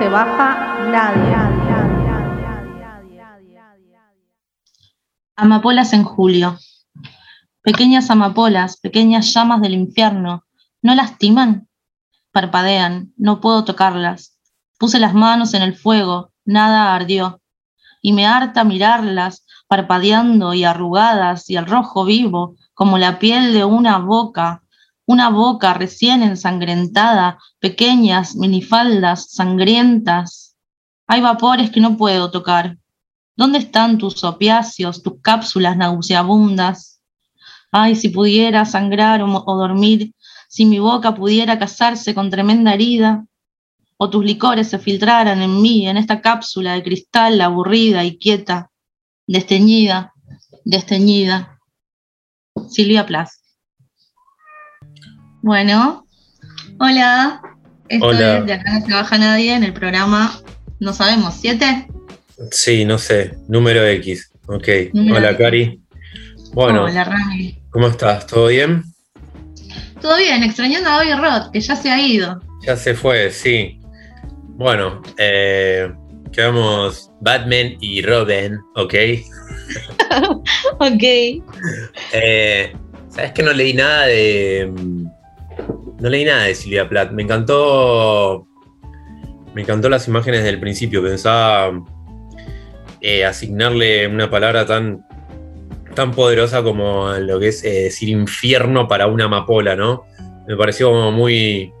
se baja nadie. Amapolas en julio. Pequeñas amapolas, pequeñas llamas del infierno, ¿no lastiman? Parpadean, no puedo tocarlas. Puse las manos en el fuego, nada ardió. Y me harta mirarlas, parpadeando y arrugadas y el rojo vivo, como la piel de una boca, una boca recién ensangrentada, pequeñas minifaldas sangrientas. Hay vapores que no puedo tocar. ¿Dónde están tus opiáceos, tus cápsulas nauseabundas? Ay, si pudiera sangrar o, dormir, si mi boca pudiera casarse con tremenda herida, o tus licores se filtraran en mí, en esta cápsula de cristal aburrida y quieta, desteñida, desteñida. Silvia Plath. Bueno, hola. Esto Hola. es De acá no se baja nadie en el programa, no sabemos, ¿siete? Sí, no sé, número X. Ok. Número Hola, X. Cari. Bueno, Hola, Rami. ¿cómo estás? ¿Todo bien? Todo bien, extrañando a Bobby Roth, que ya se ha ido. Ya se fue, sí. Bueno, eh, quedamos Batman y Robin, ¿ok? Ok. Eh, ¿Sabes que no leí nada de. No leí nada de Silvia Plath. Me encantó. Me encantó las imágenes del principio. Pensaba eh, asignarle una palabra tan, tan poderosa como lo que es eh, decir infierno para una amapola, ¿no? Me pareció como muy.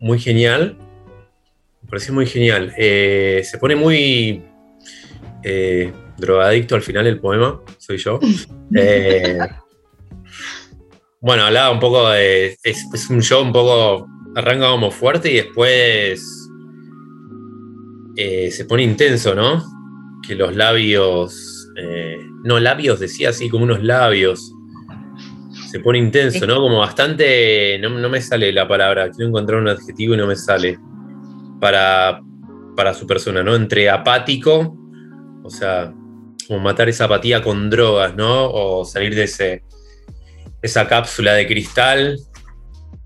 Muy genial. Me pareció muy genial. Eh, se pone muy. drogadicto al final el poema, soy yo. Bueno, hablaba un poco de. Es, es un show un poco. Arranca como fuerte y después. eh, se pone intenso, ¿no? Que los labios. eh, no, labios decía así, como unos labios. Se pone intenso, ¿no? Como bastante. No, no me sale la palabra. Quiero encontrar un adjetivo y no me sale. Para, para su persona, ¿no? Entre apático. O sea, como matar esa apatía con drogas, ¿no? O salir de ese, esa cápsula de cristal,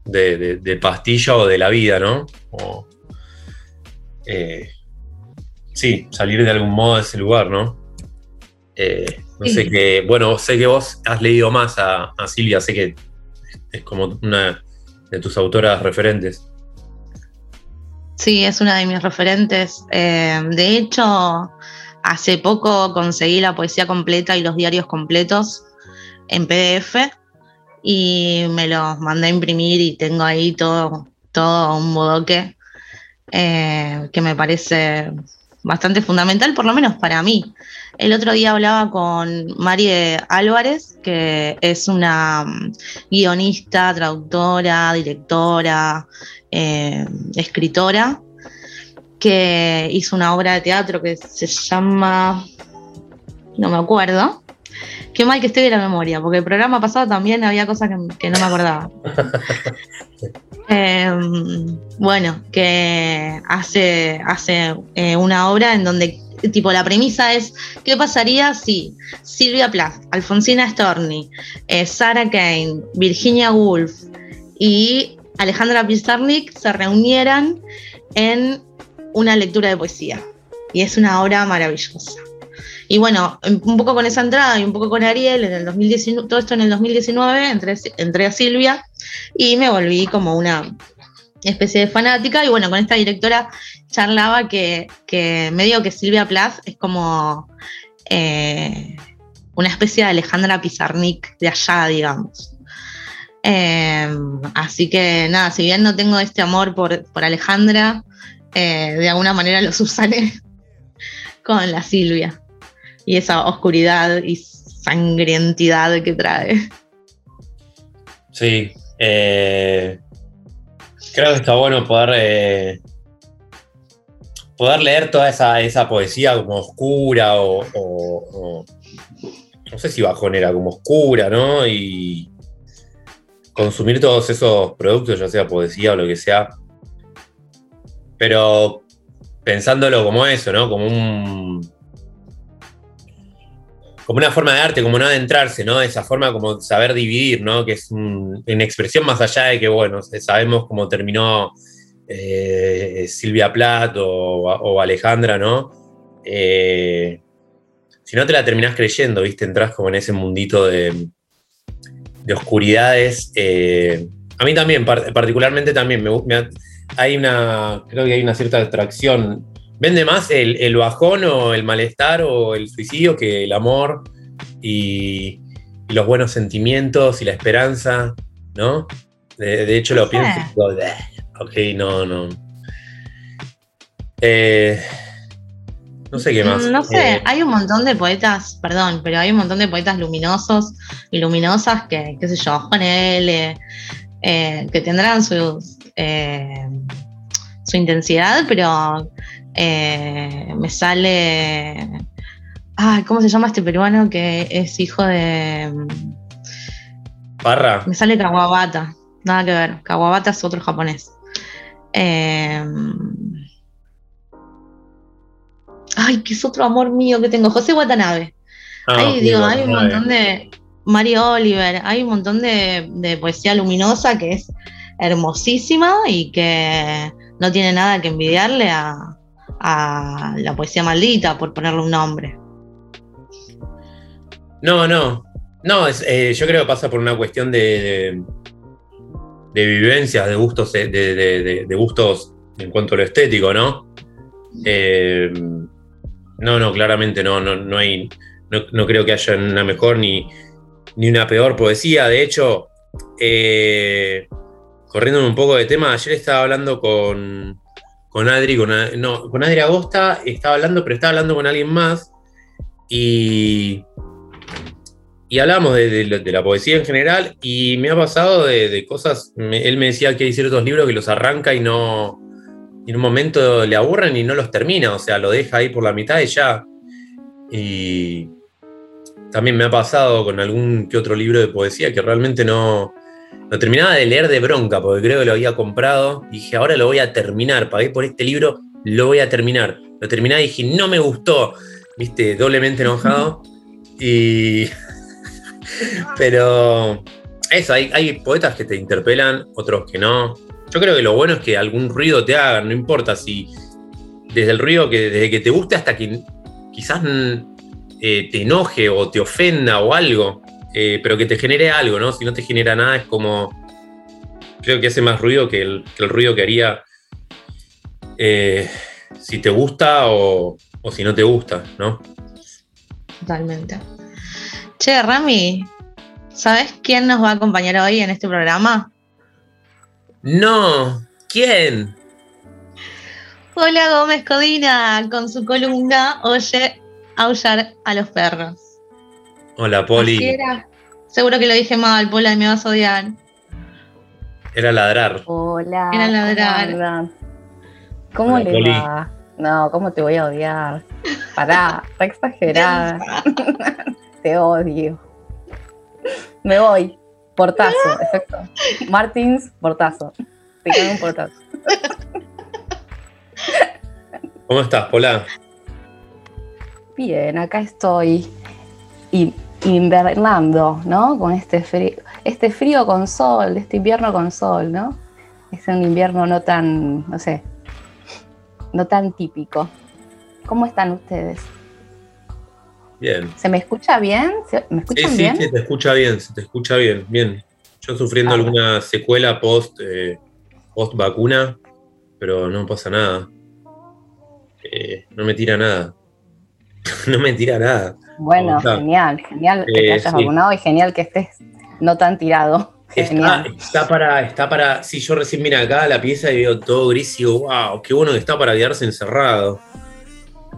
de, de- de pastilla o de la vida, ¿no? O, eh, sí, salir de algún modo de ese lugar, ¿no? Eh, no Sí. sé qué, bueno, sé que vos has leído más a, a Silvia, sé que es como una de tus autoras referentes. Sí, es una de mis referentes. Eh, de hecho, hace poco conseguí la poesía completa y los diarios completos en PDF y me los mandé a imprimir y tengo ahí todo, todo un bodoque eh, que me parece bastante fundamental, por lo menos para mí. El otro día hablaba con Marie Álvarez, que es una mm, guionista, traductora, directora, eh, escritora, que hizo una obra de teatro que se llama, no me acuerdo, qué mal que estoy de la memoria, porque el programa pasado también había cosas que, que no me acordaba. Eh, bueno, que hace, hace eh, una obra en donde, tipo, la premisa es, ¿qué pasaría si Silvia Plath, Alfonsina Storni, eh, Sarah Kane, Virginia Woolf y Alejandra Pizarnik se reunieran en una lectura de poesía? Y es una obra maravillosa. Y bueno, un poco con esa entrada y un poco con Ariel, en el 2019, todo esto en el 2019, entré, entré a Silvia y me volví como una especie de fanática. Y bueno, con esta directora charlaba que, que medio que Silvia Plath es como eh, una especie de Alejandra Pizarnik de allá, digamos. Eh, así que nada, si bien no tengo este amor por, por Alejandra, eh, de alguna manera lo subsané con la Silvia y esa oscuridad y sangrientidad que trae. Sí. eh, creo que está bueno poder, eh, poder leer toda esa, esa poesía como oscura o, o- no sé si bajonera, como oscura, ¿no? Y consumir todos esos productos, ya sea poesía o lo que sea. Pero pensándolo como eso, ¿no? Como un como una forma de arte, como no adentrarse, ¿no? Esa forma como saber dividir, ¿no? Que es un- una expresión más allá de que, bueno, sabemos cómo terminó eh, Silvia Plath o, Alejandra, ¿no? Eh, si no te la terminás creyendo, ¿viste? Entras como en ese mundito de, de oscuridades. Eh, a mí también, particularmente también, me, hay una, creo que hay una cierta atracción. Vende más el, bajón o el malestar o el suicidio que el amor y, los buenos sentimientos y la esperanza, ¿no? De, hecho, lo pienso y digo, ok, no, no. Eh, no sé qué más. No sé, eh, hay un montón de poetas, perdón, pero hay un montón de poetas luminosos y luminosas que, qué sé yo, Juan L., eh, que tendrán su, eh, su intensidad, pero me sale. Ay, ¿cómo se llama este peruano que es hijo de. Parra. Me sale Kawabata. Nada que ver. Kawabata es otro japonés. Eh, ay, que es otro amor mío que tengo, José Watanabe. Ah, digo, hay un montón de. Mario Oliver, hay un montón de, poesía luminosa que es hermosísima y que no tiene nada que envidiarle a, la poesía maldita, por ponerle un nombre. No, no. No, eh, yo creo que pasa por una cuestión de, de, vivencias, de gustos, de, de, gustos en cuanto a lo estético, ¿no? Eh, no, no, claramente no, no, no hay, no, creo que haya una mejor ni, una peor poesía. De hecho, eh, corriendo un poco de tema, ayer estaba hablando con, con Adri, con, no, con Adri Agosta, estaba hablando, pero estaba hablando con alguien más y, y hablamos de, la poesía en general y me ha pasado de, cosas, él me decía que hay ciertos libros que los arranca y no, en un momento le aburren y no los termina, o sea, lo deja ahí por la mitad y ya. Y también me ha pasado con algún que otro libro de poesía que realmente no, lo terminaba de leer de bronca, porque creo que lo había comprado. Dije, ahora lo voy a terminar, pagué por este libro, lo voy a terminar. Lo terminé y dije, no me gustó, viste, doblemente enojado. Y. Pero. Eso, hay, hay poetas que te interpelan, otros que no. Yo creo que lo bueno es que algún ruido te haga, no importa si desde el ruido que desde que te guste hasta que quizás eh, te enoje o te ofenda o algo, eh, pero que te genere algo, ¿no? Si no te genera nada es como, creo que hace más ruido que el, ruido que haría eh, si te gusta o, o si no te gusta, ¿no? Totalmente. Che, Rami, ¿sabes quién nos va a acompañar hoy en este programa? No, ¿quién? Hola Gómez Codina, con su columna Oye aullar a los perros. Hola, Poli. Seguro que lo dije mal, Pola, y me vas a odiar. Era ladrar. Hola. Era ladrar. ¿Cómo le va? No, ¿cómo te voy a odiar? Pará, está exagerada. te odio. Me voy. Portazo, exacto. Martins, portazo. Te quedan un portazo. ¿Cómo estás, Pola? Bien, acá estoy invernando, ¿no? Con este frío, este frío con sol, este invierno con sol, ¿no? Es un invierno no tan, no sé, no tan típico. ¿Cómo están ustedes? Bien. ¿Se me escucha bien? ¿Me escuchan bien? Sí, se te escucha bien, se te escucha bien, bien. Yo sufriendo ah. alguna secuela post, eh, post vacuna, pero no pasa nada. Eh, no me tira nada. no me tira nada. Bueno, genial, genial que te eh, hayas vacunado y genial que estés no tan tirado. Está, está, para, está para. Si yo recién vine acá a la pieza y veo todo gris y digo, wow, qué bueno que está para quedarse encerrado.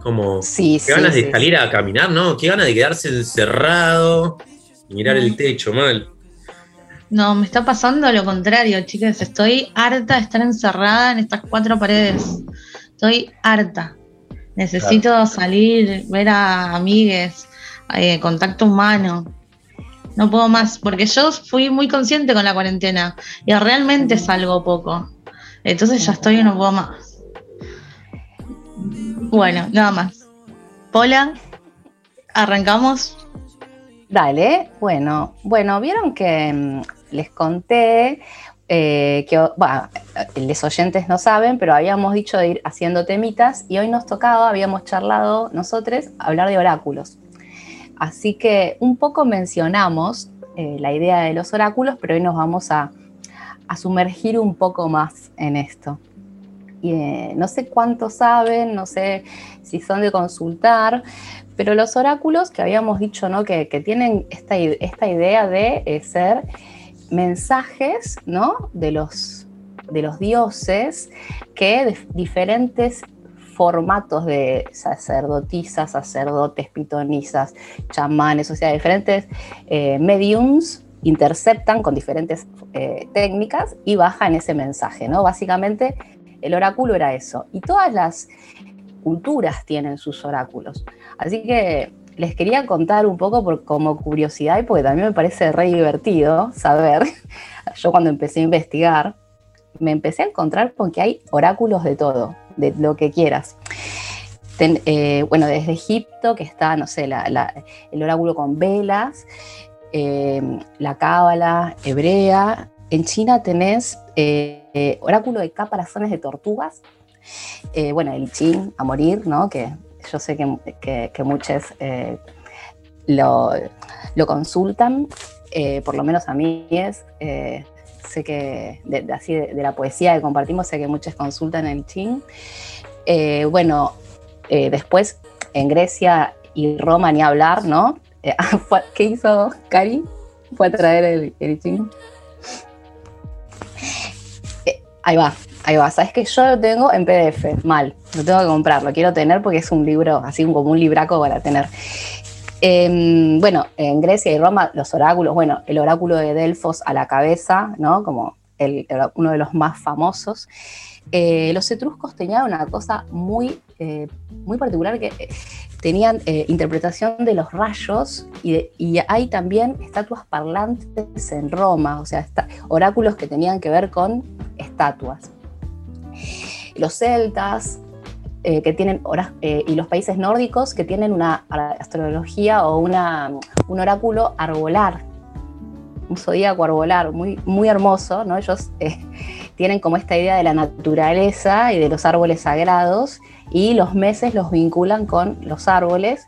Como, sí, qué ganas de salir a caminar, ¿no? Qué ganas de quedarse encerrado y mirar el techo, mal. No, me está pasando lo contrario, chicas. Estoy harta de estar encerrada en estas cuatro paredes. Estoy harta. Necesito salir, ver a amigues, eh, contacto humano. No puedo más, porque yo fui muy consciente con la cuarentena y realmente salgo poco. Entonces ya estoy y no puedo más. Bueno, nada más. Pola, arrancamos. Dale, bueno, bueno, vieron que mm, les conté eh, que, bueno, los oyentes no saben, pero habíamos dicho de ir haciendo temitas y hoy nos tocaba, habíamos charlado nosotros, hablar de oráculos. Así que un poco mencionamos eh, la idea de los oráculos, pero hoy nos vamos a, sumergir un poco más en esto. Y, eh, no sé cuántos saben, no sé si son de consultar, pero los oráculos que habíamos dicho ¿no? que, tienen esta, idea de ser mensajes ¿no? de, los, de los dioses que de diferentes formatos de sacerdotisas, sacerdotes, pitonisas, chamanes, o sea, diferentes eh, mediums interceptan con diferentes eh, técnicas y bajan ese mensaje, ¿no? Básicamente el oráculo era eso. Y todas las culturas tienen sus oráculos. Así que les quería contar un poco por, como curiosidad y porque también me parece re divertido saber. Yo cuando empecé a investigar, me empecé a encontrar con que hay oráculos de todo, de lo que quieras. Eh, bueno, desde Egipto, que está, no sé, el oráculo con velas, em, la cábala hebrea. En China tenés eh, oráculo de caparazones de tortugas. Eh, bueno, el Chin a morir, ¿no? Que yo sé que, muchos eh, lo, consultan, eh, por lo menos a mí es, eh, sé que de, así de, la poesía que compartimos, sé que muchos consultan el chin. bueno, después en Grecia y Roma ni hablar, ¿no? ¿Qué hizo Cari? Fue a traer el, el chin. ahí va, Ahí va, sabes que yo lo tengo en PDF, mal, lo tengo que comprar, lo quiero tener porque es un libro, así como un libraco para tener. Em, bueno, en Grecia y Roma, los oráculos, bueno, el oráculo de Delfos a la cabeza, ¿no? Como uno de los más famosos. Eh, los etruscos tenían una cosa muy, eh, muy particular que eh, tenían interpretación de los rayos y, y, hay también estatuas parlantes en Roma, o sea, oráculos que tenían que ver con estatuas los celtas, eh, que tienen eh, y los países nórdicos que tienen una astrología o una, un oráculo arbolar, un zodíaco arbolar muy, muy hermoso, ¿no? Ellos eh, tienen como esta idea de la naturaleza y de los árboles sagrados y los meses los vinculan con los árboles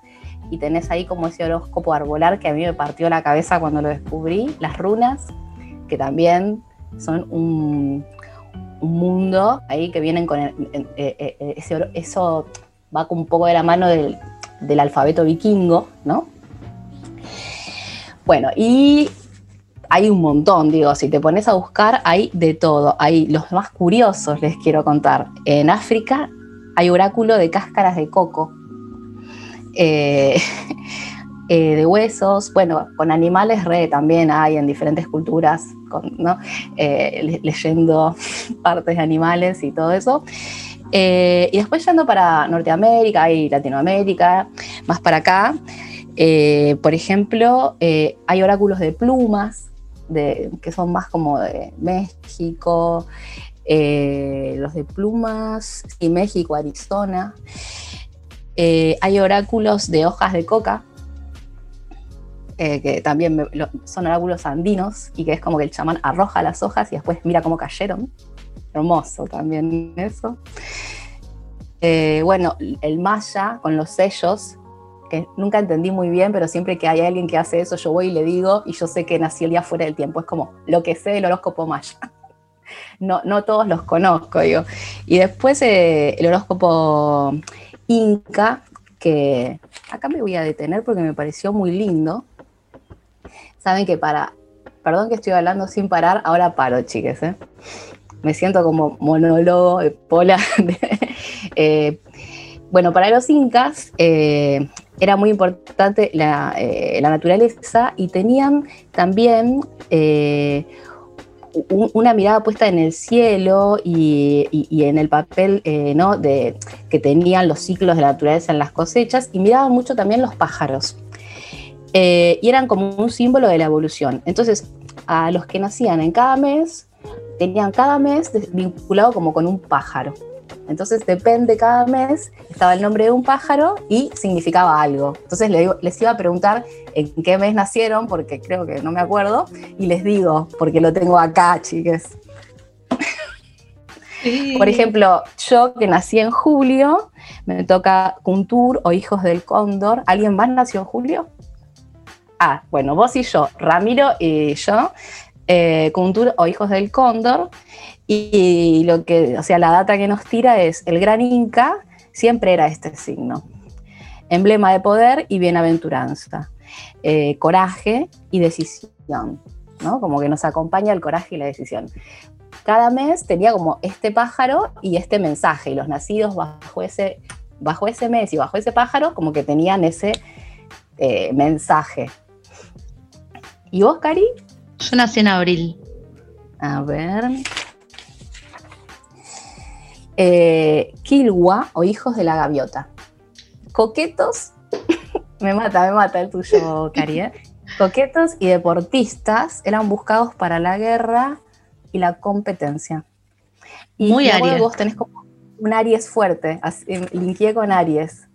y tenés ahí como ese horóscopo arbolar que a mí me partió la cabeza cuando lo descubrí, las runas, que también son un mundo ahí que vienen con eh, eh, eh, ese, eso va un poco de la mano del, alfabeto vikingo, ¿no? Bueno, y hay un montón, digo, si te pones a buscar, hay de todo. Hay los más curiosos, les quiero contar. En África hay oráculo de cáscaras de coco. de huesos, bueno, con animales re también hay en diferentes culturas, eh, leyendo partes de animales y todo eso. Eh, y después yendo para Norteamérica y Latinoamérica, más para acá, por ejemplo, hay oráculos de plumas, que son más como de México, los de plumas y México, Arizona. hay oráculos de hojas de coca, eh, que también son oráculos andinos y que es como que el chamán arroja las hojas y después mira cómo cayeron. Hermoso también eso. Eh, bueno, el maya con los sellos, que nunca entendí muy bien, pero siempre que hay alguien que hace eso, yo voy y le digo, y yo sé que nací el día fuera del tiempo. Es como lo que sé del horóscopo maya. No, no todos los conozco, digo. Y después eh, el horóscopo inca, que acá me voy a detener porque me pareció muy lindo saben que para, perdón que estoy hablando sin parar, ahora paro, chiques, ¿eh? Me siento como monólogo de pola. Eh, bueno, para los incas eh, era muy importante la, naturaleza y tenían también una mirada puesta en el cielo y, en el papel ¿no? de, que tenían los ciclos de la naturaleza en las cosechas y miraban mucho también los pájaros. Eh, y eran como un símbolo de la evolución. Entonces, a los que nacían en cada mes, tenían cada mes vinculado como con un pájaro. Entonces, depende cada mes, estaba el nombre de un pájaro y significaba algo. Entonces, les iba a preguntar en qué mes nacieron, porque creo que no me acuerdo, y les digo, porque lo tengo acá, chiques. Por ejemplo, yo que nací en julio, me toca Kuntur o Hijos del Cóndor. ¿Alguien más nació en julio? Ah, bueno, vos y yo, Ramiro y yo, eh, Kuntur o Hijos del Cóndor. Y, lo que, o sea, la data que nos tira es el gran Inca siempre era este signo. Emblema de poder y bienaventuranza. Eh, coraje y decisión, ¿no? Como que nos acompaña el coraje y la decisión. Cada mes tenía como este pájaro y este mensaje, y los nacidos bajo ese, bajo ese mes y bajo ese pájaro como que tenían ese eh, mensaje. ¿Y vos, Cari? Yo nací en abril. A ver. Eh, Kilwa o Hijos de la Gaviota. Coquetos, me mata, me mata el tuyo, Cari. ¿eh? Coquetos y deportistas eran buscados para la guerra y la competencia. Y Muy Aries. Vos tenés como un Aries fuerte, linkeé con Aries.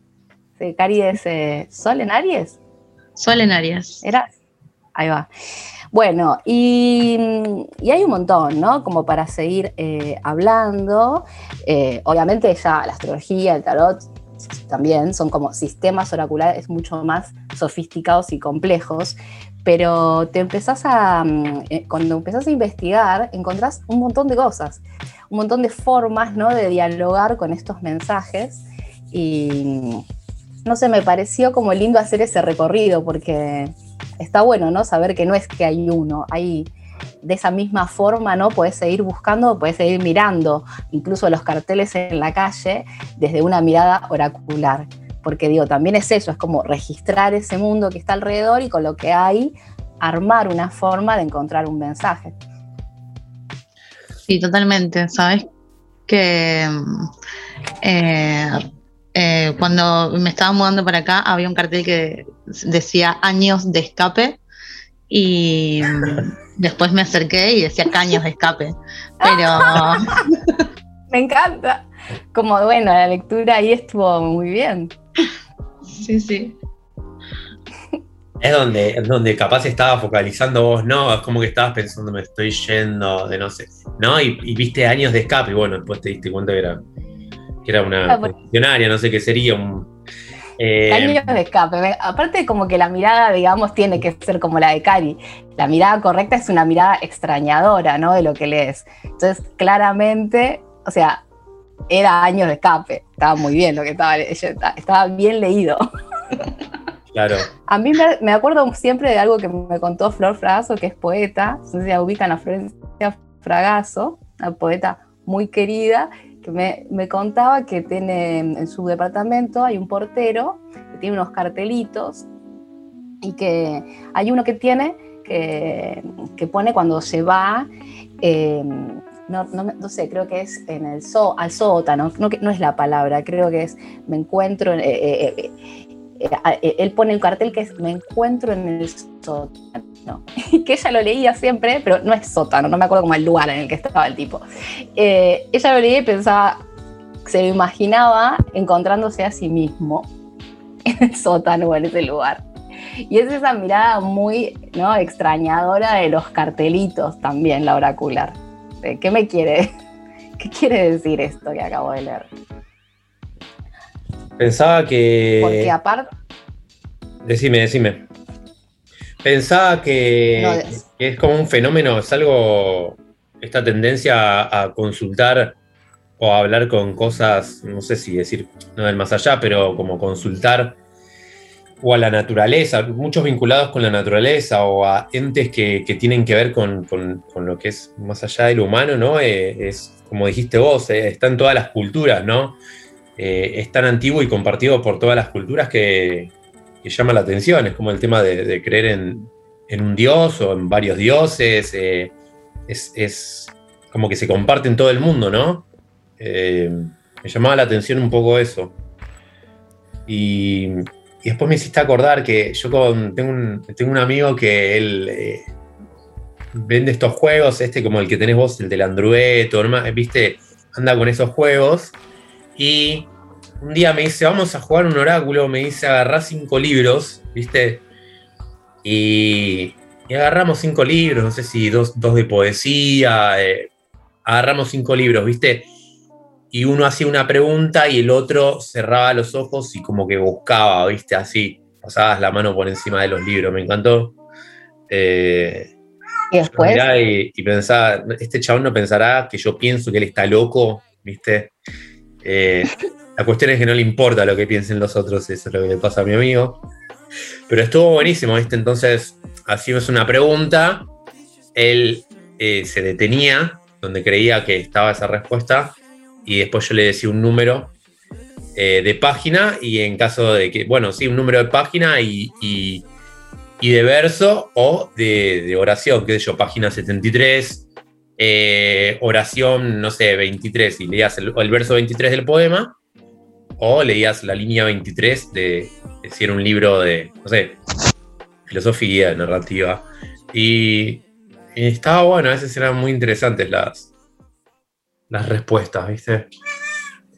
Cari es eh, Sol en Aries. Sol en Aries. Era. Ahí va. Bueno, y, hay un montón, ¿no? Como para seguir eh, hablando. Eh, obviamente ya la astrología, el tarot también son como sistemas oraculares mucho más sofisticados y complejos, pero te empezás a, mm, eh, cuando empezás a investigar, encontrás un montón de cosas, un montón de formas, ¿no? De dialogar con estos mensajes y, no sé, me pareció como lindo hacer ese recorrido porque está bueno, ¿no? Saber que no es que hay uno, hay de esa misma forma, ¿no? Puedes seguir buscando, puedes seguir mirando, incluso los carteles en la calle, desde una mirada oracular. Porque digo, también es eso, es como registrar ese mundo que está alrededor y con lo que hay, armar una forma de encontrar un mensaje. Sí, totalmente. Sabes que eh, eh, cuando me estaba mudando para acá había un cartel que decía años de escape y después me acerqué y decía caños de escape. Pero. me encanta. Como bueno, la lectura ahí estuvo muy bien. Sí, sí. Es donde, donde capaz estaba focalizando vos, ¿no? Es como que estabas pensando, me estoy yendo de no sé, ¿no? Y, viste años de escape y bueno, después te diste cuenta que era, que era una ah, funcionaria, no sé qué sería, un, eh, Años de escape. Aparte, como que la mirada, digamos, tiene que ser como la de Cari. La mirada correcta es una mirada extrañadora, ¿no? De lo que lees. Entonces, claramente, o sea, era años de escape. Estaba muy bien lo que estaba, estaba bien leído. Claro. A mí me, acuerdo siempre de algo que me contó Flor Fragazo, que es poeta. No sé si ubican a Florencia Fragazo, una poeta muy querida, que me, contaba que tiene en su departamento hay un portero que tiene unos cartelitos y que hay uno que tiene que, pone cuando se va, eh, no, sé, creo que es en el al sótano, no, no es la palabra, creo que es me encuentro, eh, eh, él pone el cartel que es me encuentro en el sótano que ella lo leía siempre, pero no es sótano, no me acuerdo como el lugar en el que estaba el tipo. Eh, ella lo leía y pensaba, se lo imaginaba encontrándose a sí mismo en el sótano o en ese lugar. Y es esa mirada muy extrañadora de los cartelitos también, la oracular. ¿Qué me quiere? ¿Qué quiere decir esto que acabo de leer? Pensaba que. Porque aparte. Decime, decime. Pensaba que, es como un fenómeno, es algo, esta tendencia a, consultar o a hablar con cosas, no sé si decir, no del más allá, pero como consultar o a la naturaleza, muchos vinculados con la naturaleza o a entes que, tienen que ver con, lo que es más allá de lo humano, ¿no? Eh, es, como dijiste vos, eh, está en todas las culturas, ¿no? Eh, es tan antiguo y compartido por todas las culturas que, llama la atención. Es como el tema de, creer en, un dios o en varios dioses. Eh, es, como que se comparte en todo el mundo, ¿no? Eh, me llamaba la atención un poco eso. Y, después me hiciste acordar que yo tengo, un, amigo que él vende estos juegos, este como el que tenés vos, el del Android, viste, anda con esos juegos. Y un día me dice, vamos a jugar un oráculo, me dice, agarrá cinco libros, ¿viste? Y, agarramos cinco libros, no sé si dos, de poesía, eh, agarramos cinco libros, ¿viste? Y uno hacía una pregunta y el otro cerraba los ojos y como que buscaba, ¿viste? Así, pasabas la mano por encima de los libros, me encantó. Eh, y después. Y, pensaba, este chabón no pensará que yo pienso que él está loco, ¿viste? Eh, la cuestión es que no le importa lo que piensen los otros, eso es lo que le pasa a mi amigo. Pero estuvo buenísimo, ¿viste? Entonces, hacíamos una pregunta, él eh, se detenía donde creía que estaba esa respuesta y después yo le decía un número eh, de página y en caso de que, bueno, sí, un número de página y, de verso o de, oración, qué sé yo, página 73, eh, oración, no sé, 23, y leías el, el, verso 23 del poema, o leías la línea 23 de, de si era un libro de, no sé, filosofía, narrativa. Y, estaba bueno, a veces eran muy interesantes las, las respuestas, ¿viste?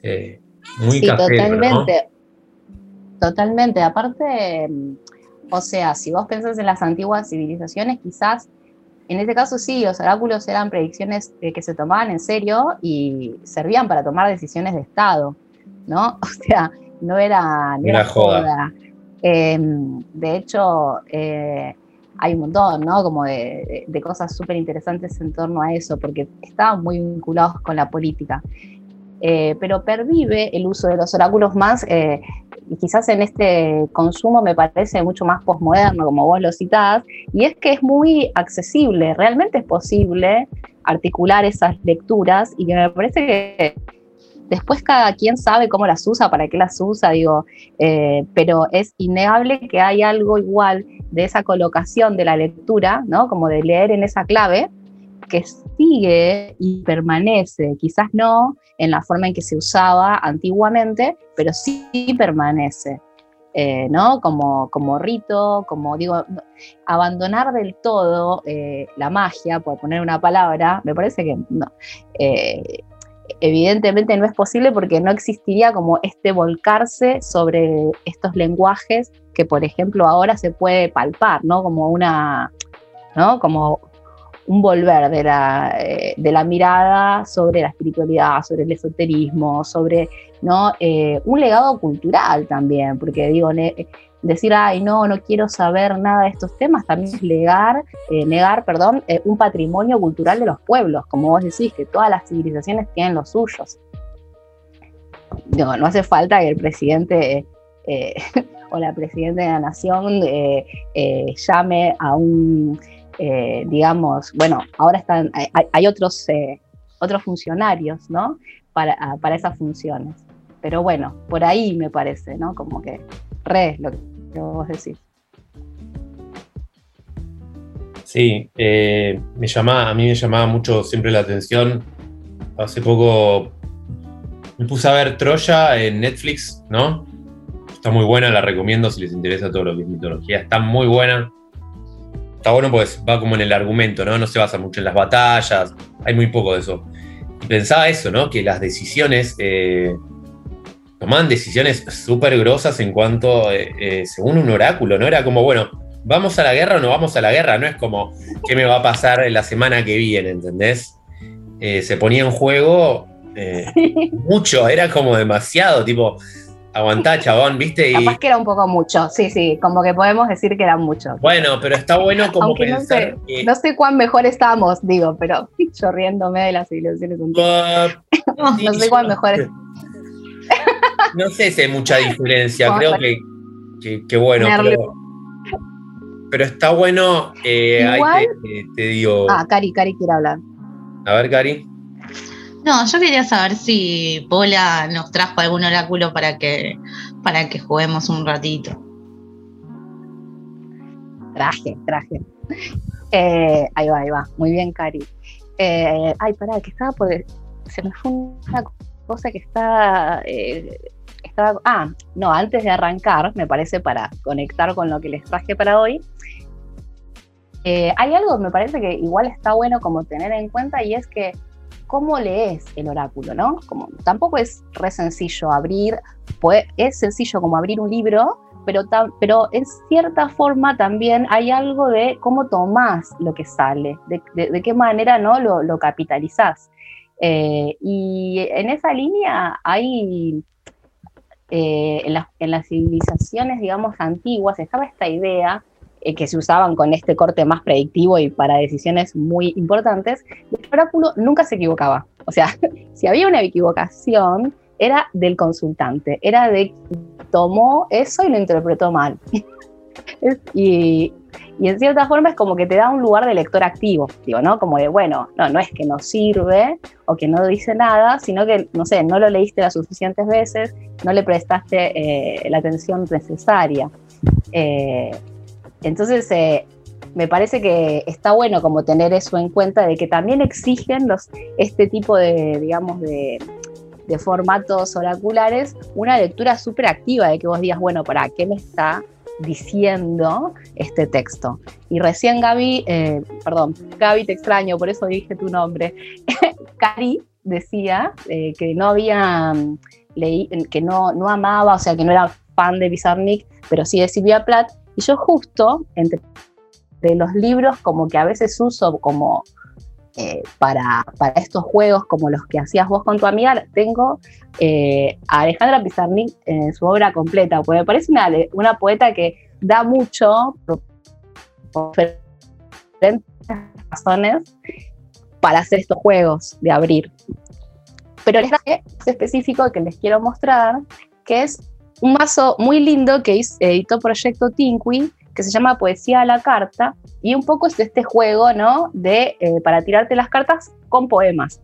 Eh, muy sí, totalmente. Totalmente. Aparte, o sea, si vos pensás en las antiguas civilizaciones, quizás en este caso sí, los oráculos eran predicciones eh, que se tomaban en serio y servían para tomar decisiones de Estado, ¿no? O sea, no era, no joda. Em, de hecho, eh, hay un montón, ¿no? Como de, cosas súper interesantes en torno a eso, porque estaban muy vinculados con la política. Eh, pero pervive el uso de los oráculos más, eh, quizás en este consumo me parece mucho más posmoderno, como vos lo citás, y es que es muy accesible, realmente es posible articular esas lecturas y que me parece que después cada quien sabe cómo las usa, para qué las usa, digo, eh, pero es innegable que hay algo igual de esa colocación de la lectura, ¿no? Como de leer en esa clave, que sigue y permanece, quizás no en la forma en que se usaba antiguamente, pero sí permanece. Eh, ¿no? Como, como rito, como digo, abandonar del todo eh, la magia, por poner una palabra, me parece que no. Eh, evidentemente no es posible porque no existiría como este volcarse sobre estos lenguajes que, por ejemplo, ahora se puede palpar, ¿no? Como una, ¿no? Como un volver de la, eh, de la mirada sobre la espiritualidad, sobre el esoterismo, sobre ¿no? Eh, un legado cultural también, porque digo, decir, ay, no, no quiero saber nada de estos temas, también es negar, eh, negar perdón, un patrimonio cultural de los pueblos, como vos decís, que todas las civilizaciones tienen los suyos. No hace falta que el presidente o la presidenta de la nación llame a un eh, digamos, bueno, ahora están, hay, otros, eh, otros funcionarios, ¿no? Para, ah, para, esas funciones. Pero bueno, por ahí me parece, ¿no? Como que re lo que vos decís. Sí, eh, me llamaba, a mí me llamaba mucho siempre la atención. Hace poco me puse a ver Troya en Netflix, ¿no? Está muy buena, la recomiendo si les interesa todo lo que es mitología. Está muy buena está bueno pues va como en el argumento, ¿no? No se basa mucho en las batallas, hay muy poco de eso. Y pensaba eso, ¿no? Que las decisiones, eh, tomaban decisiones súper grosas en cuanto, eh, eh, según un oráculo, ¿no? Era como, bueno, ¿vamos a la guerra o no vamos a la guerra? No es como, ¿qué me va a pasar la semana que viene? ¿Entendés? se ponía en juego mucho, era como demasiado, tipo, Aguantá, chabón, ¿viste? Y... Capaz que era un poco mucho, sí, sí, como que podemos decir que era mucho. Bueno, pero está bueno como pensar no sé, no sé cuán mejor estamos, digo, pero yo riéndome de las ilusiones. Uh, no, sé cuán mejor No sé si hay mucha diferencia, creo que, que, bueno, pero, está bueno, eh, Igual, te, digo... Ah, Cari, Cari quiere hablar. A ver, Cari. No, yo quería saber si Pola nos trajo algún oráculo para que, para que juguemos un ratito. Traje, traje. Eh, ahí va, ahí va. Muy bien, Cari. Eh, ay, pará, que estaba por. Se me fue una cosa que está. Eh, estaba. Ah, no, antes de arrancar, me parece, para conectar con lo que les traje para hoy. hay algo me parece que igual está bueno como tener en cuenta y es que cómo lees el oráculo, ¿no? Como, tampoco es re sencillo abrir, pues, es sencillo como abrir un libro, pero, pero en cierta forma también hay algo de cómo tomás lo que sale, de, qué manera ¿no? lo, lo capitalizás. Eh, y en esa línea hay, eh, en, las civilizaciones, digamos, antiguas, estaba esta idea eh, que se usaban con este corte más predictivo y para decisiones muy importantes, el oráculo nunca se equivocaba. O sea, si había una equivocación, era del consultante, era de tomó eso y lo interpretó mal. y, y en cierta forma es como que te da un lugar de lector activo, digo, ¿no? Como de, bueno, no, no es que no sirve o que no dice nada, sino que, no sé, no lo leíste las suficientes veces, no le prestaste eh, la atención necesaria. Eh, entonces, eh, me parece que está bueno como tener eso en cuenta de que también exigen los, este tipo de, digamos, de, de formatos oraculares una lectura súper activa de que vos digas, bueno, ¿para qué me está diciendo este texto. Y recién Gaby, eh, perdón, Gaby te extraño, por eso dije tu nombre, Cari decía eh, que no había mm, leí, que no, no amaba, o sea, que no era fan de Bizarnik, pero sí de Silvia Plath, y yo justo entre los libros como que a veces uso como eh, para, para, estos juegos como los que hacías vos con tu amiga, tengo eh, a Alejandra Pizarnik en su obra completa, porque me parece una, una poeta que da mucho por razones para hacer estos juegos de abrir. Pero les traje es específico que les quiero mostrar, que es un mazo muy lindo que editó Proyecto Tinqui, que se llama Poesía a la Carta, y un poco es este juego, ¿no? De, eh, para tirarte las cartas con poemas.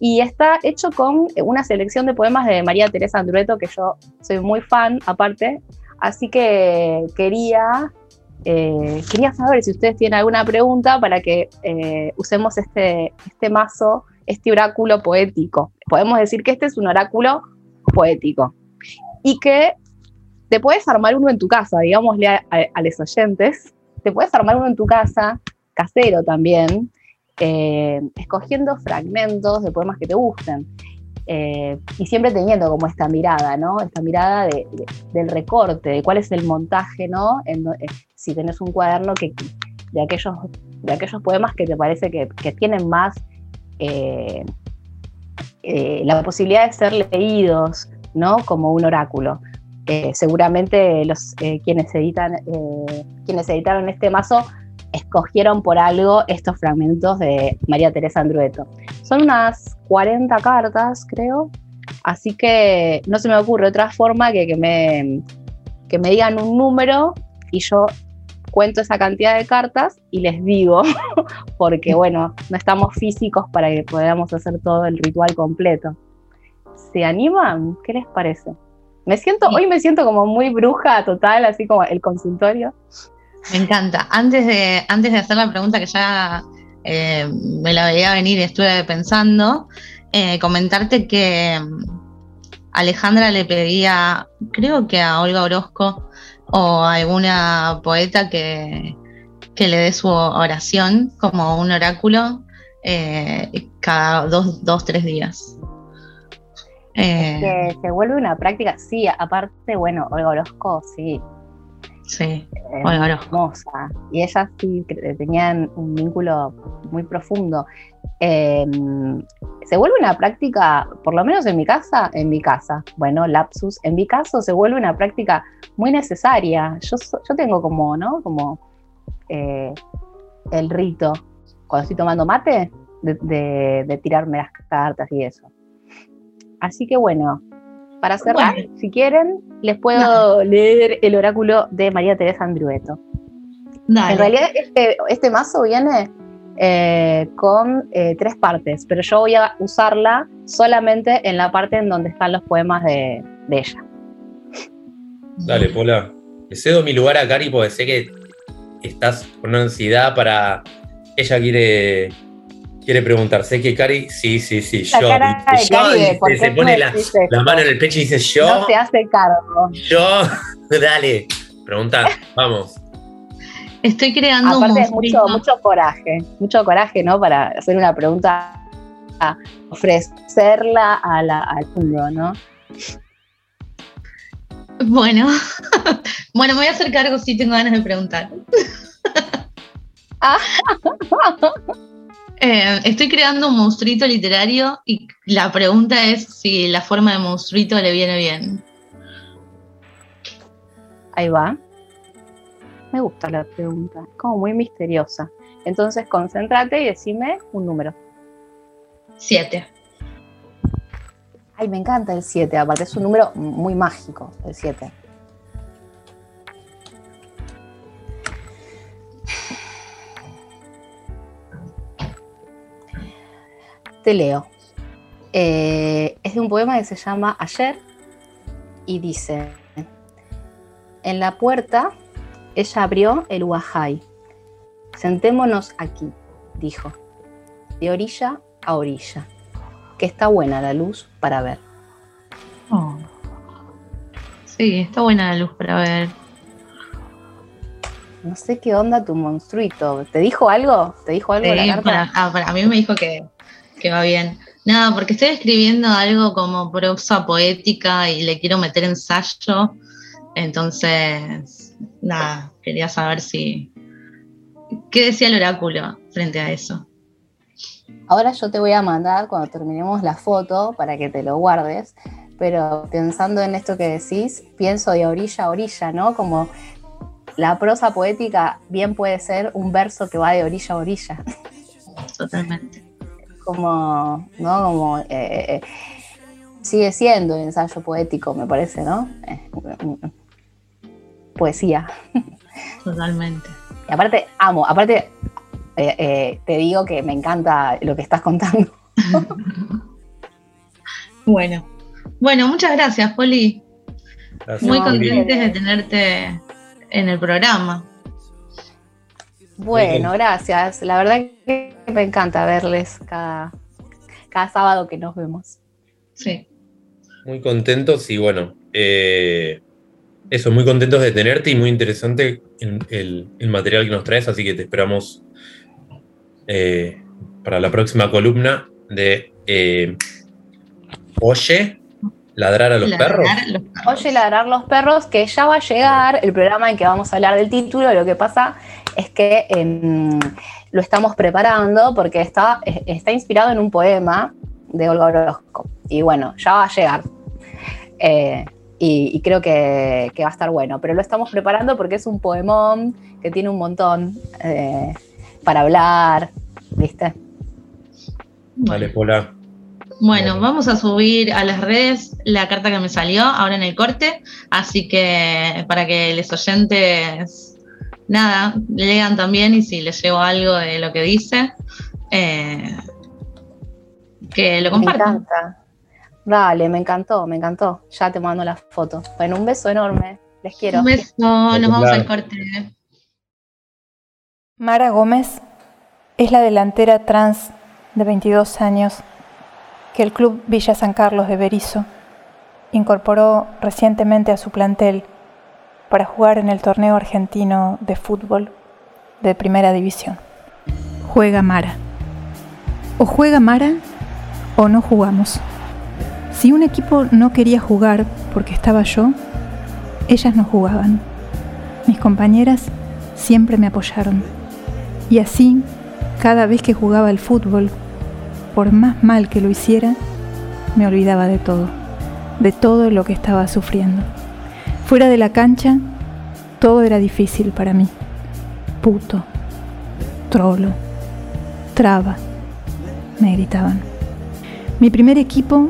Y está hecho con una selección de poemas de María Teresa Andrueto, que yo soy muy fan, aparte. Así que quería, eh, quería saber si ustedes tienen alguna pregunta para que eh, usemos este, este mazo, este oráculo poético. Podemos decir que este es un oráculo poético. Y que te puedes armar uno en tu casa, digámosle a, los oyentes, te puedes armar uno en tu casa, casero también, eh, escogiendo fragmentos de poemas que te gusten. Eh, y siempre teniendo como esta mirada, ¿no? Esta mirada del recorte, de cuál es el montaje, ¿no? Eh, si tenés un cuaderno que, de, aquellos, de aquellos poemas que te parece que, que tienen más la posibilidad de ser leídos, ¿no? Como un oráculo. Eh, seguramente los, eh, quienes, editan, eh, quienes editaron este mazo escogieron por algo estos fragmentos de María Teresa Andrueto. Son unas 40 cartas, creo, así que no se me ocurre otra forma que, que, me, que me digan un número y yo cuento esa cantidad de cartas y les digo, porque bueno, no estamos físicos para que podamos hacer todo el ritual completo. ¿Se animan? ¿Qué les parece? Me siento, hoy me siento como muy bruja total, así como el consultorio. Me encanta. Antes de, antes de hacer la pregunta que ya eh, me la veía venir y estuve pensando, eh, comentarte que mm, Alejandra le pedía, creo que a Olga Orozco o a alguna poeta que, que le dé su oración como un oráculo eh, cada dos, dos, tres días. Eh, que se vuelve una práctica, sí, aparte, bueno, Olga Orozco, sí. Sí, eh, Olga Hermosa. Y ellas sí tenían un vínculo muy profundo. Em, se vuelve una práctica, por lo menos en mi casa, en mi casa, bueno, lapsus, en mi caso se vuelve una práctica muy necesaria. Yo, yo tengo como, ¿no? Como eh, el rito, cuando estoy tomando mate, de tirarme las cartas y eso. Así que bueno, para cerrar, si quieren, les puedo leer el oráculo de María Teresa Andrueto. En realidad, este, este mazo viene eh, con eh, tres partes, pero yo voy a usarla solamente en la parte en donde están los poemas de, ella. Dale, Pola. Le cedo mi lugar a Cari porque sé que estás con ansiedad para. Ella quiere quiere preguntar, sé que Cari, sí, sí, sí, yo. se pone la, mano en el pecho y dice yo. No se hace cargo. Yo, dale, pregunta, vamos. Estoy creando Aparte un mucho, mucho coraje, mucho coraje, ¿no? Para hacer una pregunta ofrecerla al mundo, ¿no? Bueno, bueno, me voy a hacer cargo si tengo ganas de preguntar. Eh, estoy creando un monstruito literario y la pregunta es si la forma de monstruito le viene bien. Ahí va. Me gusta la pregunta, es como muy misteriosa. Entonces, concéntrate y decime un número. Siete. Ay, me encanta el 7, aparte es un número muy mágico, el 7. Te leo. Eh, es de un poema que se llama Ayer y dice, en la puerta ella abrió el Uajay. Sentémonos aquí, dijo, de orilla a orilla que está buena la luz para ver. Oh. Sí, está buena la luz para ver. No sé qué onda tu monstruito. ¿Te dijo algo? ¿Te dijo algo la carta? Ah, para, mí me dijo que, que va bien. Nada, porque estoy escribiendo algo como prosa poética y le quiero meter ensayo. Entonces, nada, quería saber si. ¿Qué decía el oráculo frente a eso? Ahora yo te voy a mandar cuando terminemos la foto para que te lo guardes, pero pensando en esto que decís, pienso de orilla a orilla, ¿no? Como la prosa poética bien puede ser un verso que va de orilla a orilla. Totalmente. Como, ¿no? Como eh, eh, sigue siendo ensayo poético, me parece, ¿no? Eh, poesía. Totalmente. Y aparte, amo, aparte, eh, eh, te digo que me encanta lo que estás contando. bueno, bueno, muchas gracias, Poli. Muy contentes de tenerte en el programa. Bueno, gracias. La verdad que me encanta verles cada, cada sábado que nos vemos. Sí. Muy contentos y bueno, eh, eso, muy contentos de tenerte y muy interesante el, el, material que nos traes, así que te esperamos eh, para la próxima columna de eh, Oye, ladrar a los perros. Oye, ladrar los perros, que ya va a llegar el programa en que vamos a hablar del título. Lo que pasa es que em, lo estamos preparando porque está, está inspirado en un poema de Olga Orozco. Y bueno, ya va a llegar. Eh, y, creo que, que, va a estar bueno. Pero lo estamos preparando porque es un poemón que tiene un montón para hablar, ¿viste? Vale, Pola. Bueno, vamos a subir a las redes la carta que me salió ahora en el corte, así que para que los oyentes, nada, lean también y si les llevo algo de lo que dice, eh, que lo compartan. Me encanta. Dale, me encantó, me encantó. Ya te mando la foto. Bueno, un beso enorme. Les quiero. Un beso, nos vamos al corte. Mara Gómez es la delantera trans de 22 años que el Club Villa San Carlos de Berizo incorporó recientemente a su plantel para jugar en el torneo argentino de fútbol de primera división. Juega Mara. O juega Mara o no jugamos. Si un equipo no quería jugar porque estaba yo, ellas no jugaban. Mis compañeras siempre me apoyaron y así, cada vez que jugaba al fútbol, por más mal que lo hiciera, me olvidaba de todo, de todo lo que estaba sufriendo. Fuera de la cancha, todo era difícil para mí. Puto, trolo, traba, me gritaban. Mi primer equipo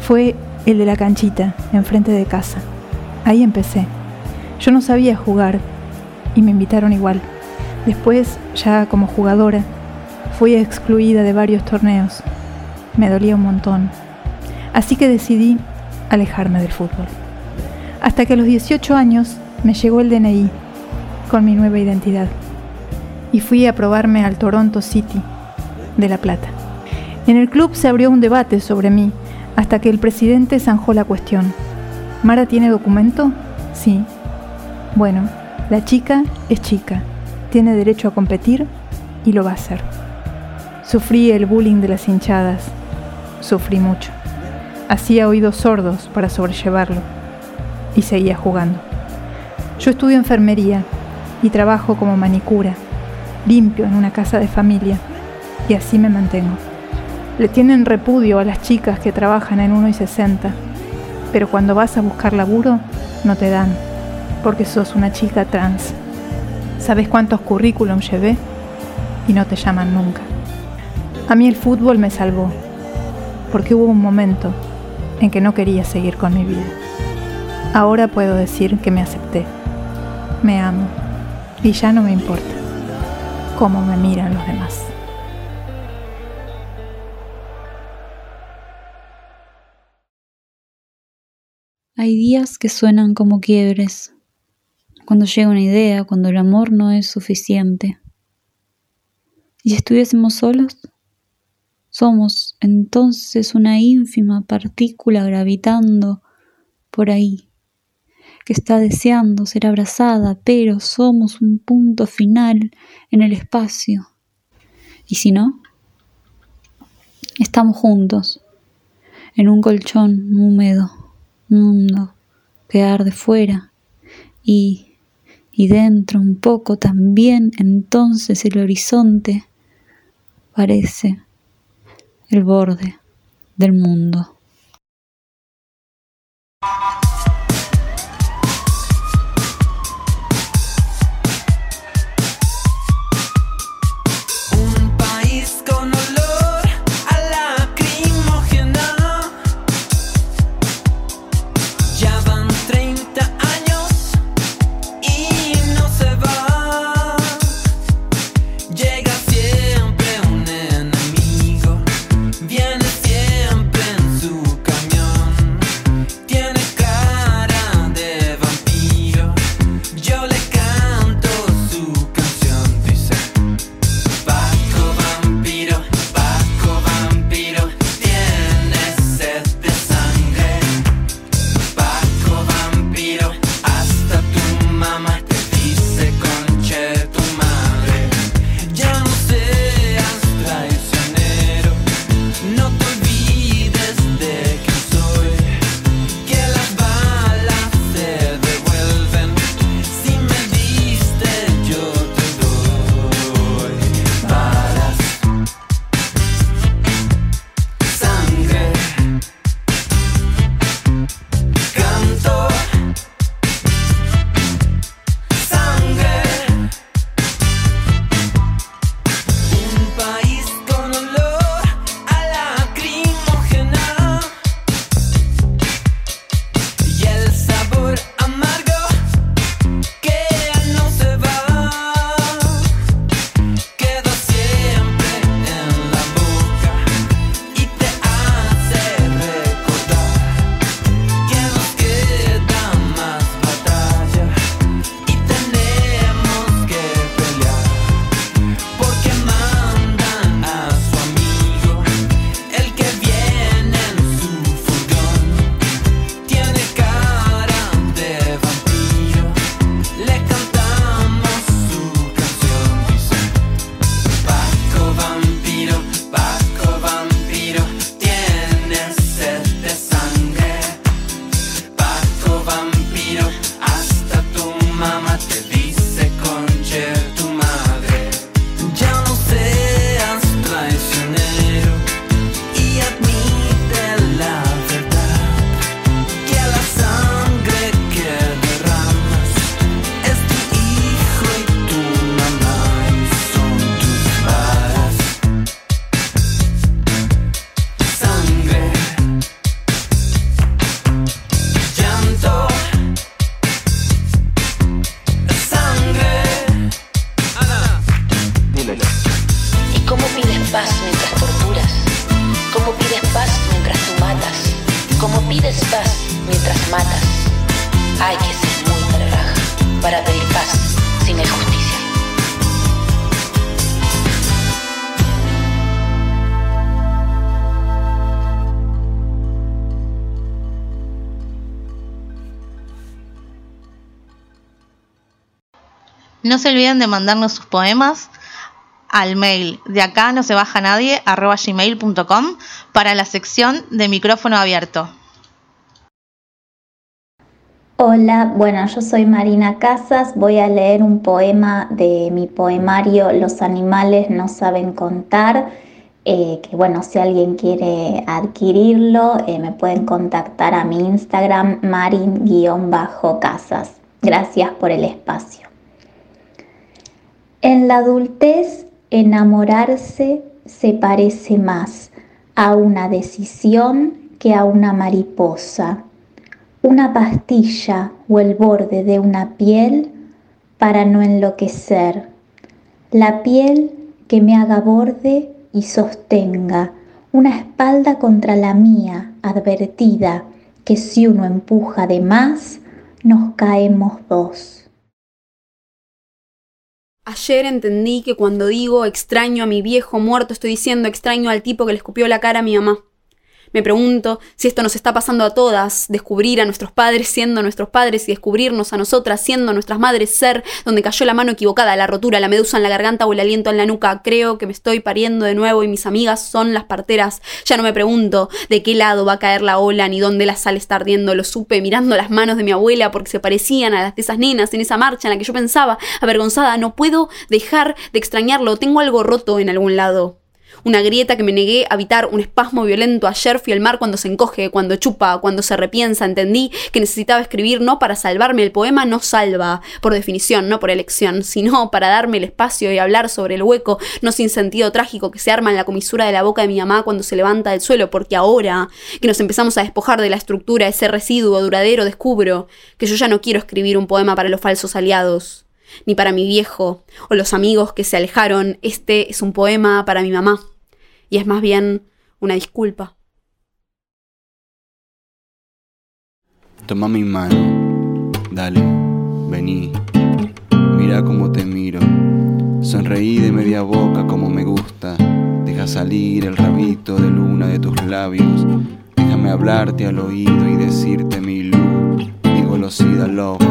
fue el de la canchita, enfrente de casa. Ahí empecé. Yo no sabía jugar y me invitaron igual. Después, ya como jugadora, fui excluida de varios torneos. Me dolía un montón. Así que decidí alejarme del fútbol. Hasta que a los 18 años me llegó el DNI con mi nueva identidad y fui a probarme al Toronto City de La Plata. En el club se abrió un debate sobre mí hasta que el presidente zanjó la cuestión. ¿Mara tiene documento? Sí. Bueno, la chica es chica tiene derecho a competir y lo va a hacer. Sufrí el bullying de las hinchadas. Sufrí mucho. Hacía oídos sordos para sobrellevarlo. Y seguía jugando. Yo estudio enfermería y trabajo como manicura, limpio en una casa de familia. Y así me mantengo. Le tienen repudio a las chicas que trabajan en 1 y 60, pero cuando vas a buscar laburo no te dan, porque sos una chica trans. ¿Sabes cuántos currículums llevé? Y no te llaman nunca. A mí el fútbol me salvó, porque hubo un momento en que no quería seguir con mi vida. Ahora puedo decir que me acepté, me amo y ya no me importa cómo me miran los demás. Hay días que suenan como quiebres, cuando llega una idea, cuando el amor no es suficiente. ¿Y estuviésemos solos? Somos entonces una ínfima partícula gravitando por ahí, que está deseando ser abrazada, pero somos un punto final en el espacio. ¿Y si no? Estamos juntos, en un colchón húmedo mundo que arde fuera y, y dentro un poco también entonces el horizonte parece el borde del mundo. No se olviden de mandarnos sus poemas al mail de acá no se baja nadie arroba gmail.com para la sección de micrófono abierto. Hola, bueno, yo soy Marina Casas, voy a leer un poema de mi poemario Los animales no saben contar, eh, que bueno, si alguien quiere adquirirlo, eh, me pueden contactar a mi Instagram marin-casas. Gracias por el espacio. En la adultez, enamorarse se parece más a una decisión que a una mariposa una pastilla o el borde de una piel para no enloquecer. La piel que me haga borde y sostenga una espalda contra la mía, advertida que si uno empuja de más, nos caemos dos. Ayer entendí que cuando digo extraño a mi viejo muerto estoy diciendo extraño al tipo que le escupió la cara a mi mamá. Me pregunto si esto nos está pasando a todas, descubrir a nuestros padres siendo nuestros padres y descubrirnos a nosotras siendo nuestras madres, ser donde cayó la mano equivocada, la rotura, la medusa en la garganta o el aliento en la nuca. Creo que me estoy pariendo de nuevo y mis amigas son las parteras. Ya no me pregunto de qué lado va a caer la ola ni dónde la sal está ardiendo. Lo supe mirando las manos de mi abuela porque se parecían a las de esas nenas en esa marcha en la que yo pensaba, avergonzada, no puedo dejar de extrañarlo. Tengo algo roto en algún lado una grieta que me negué a evitar, un espasmo violento. Ayer fui al mar cuando se encoge, cuando chupa, cuando se repiensa. Entendí que necesitaba escribir no para salvarme. El poema no salva, por definición, no por elección, sino para darme el espacio y hablar sobre el hueco, no sin sentido trágico que se arma en la comisura de la boca de mi mamá cuando se levanta del suelo, porque ahora que nos empezamos a despojar de la estructura, ese residuo duradero, descubro que yo ya no quiero escribir un poema para los falsos aliados ni para mi viejo o los amigos que se alejaron, este es un poema para mi mamá y es más bien una disculpa. Toma mi mano, dale, vení, mira cómo te miro, sonreí de media boca como me gusta, deja salir el rabito de luna de tus labios, déjame hablarte al oído y decirte mi luz, mi golosida love,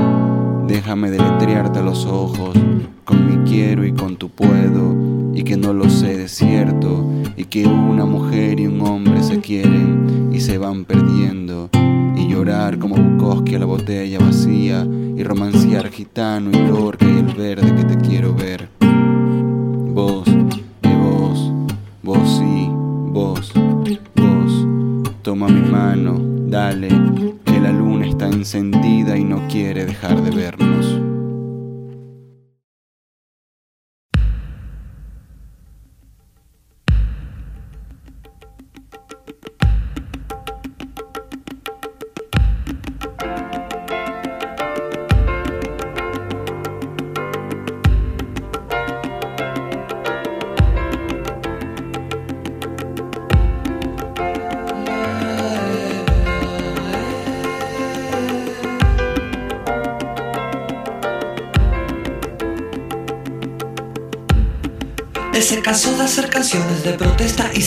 déjame deletrearte a los ojos, con mi quiero y con tu puedo, y que no lo sé de cierto y que una mujer y un hombre se quieren y se van perdiendo y llorar como Bukowski a la botella vacía y romanciar gitano y Lorca y el verde que te quiero ver. Vos y vos, vos sí, vos, vos, toma mi mano, dale, que la luna está encendida y no quiere dejar de vernos.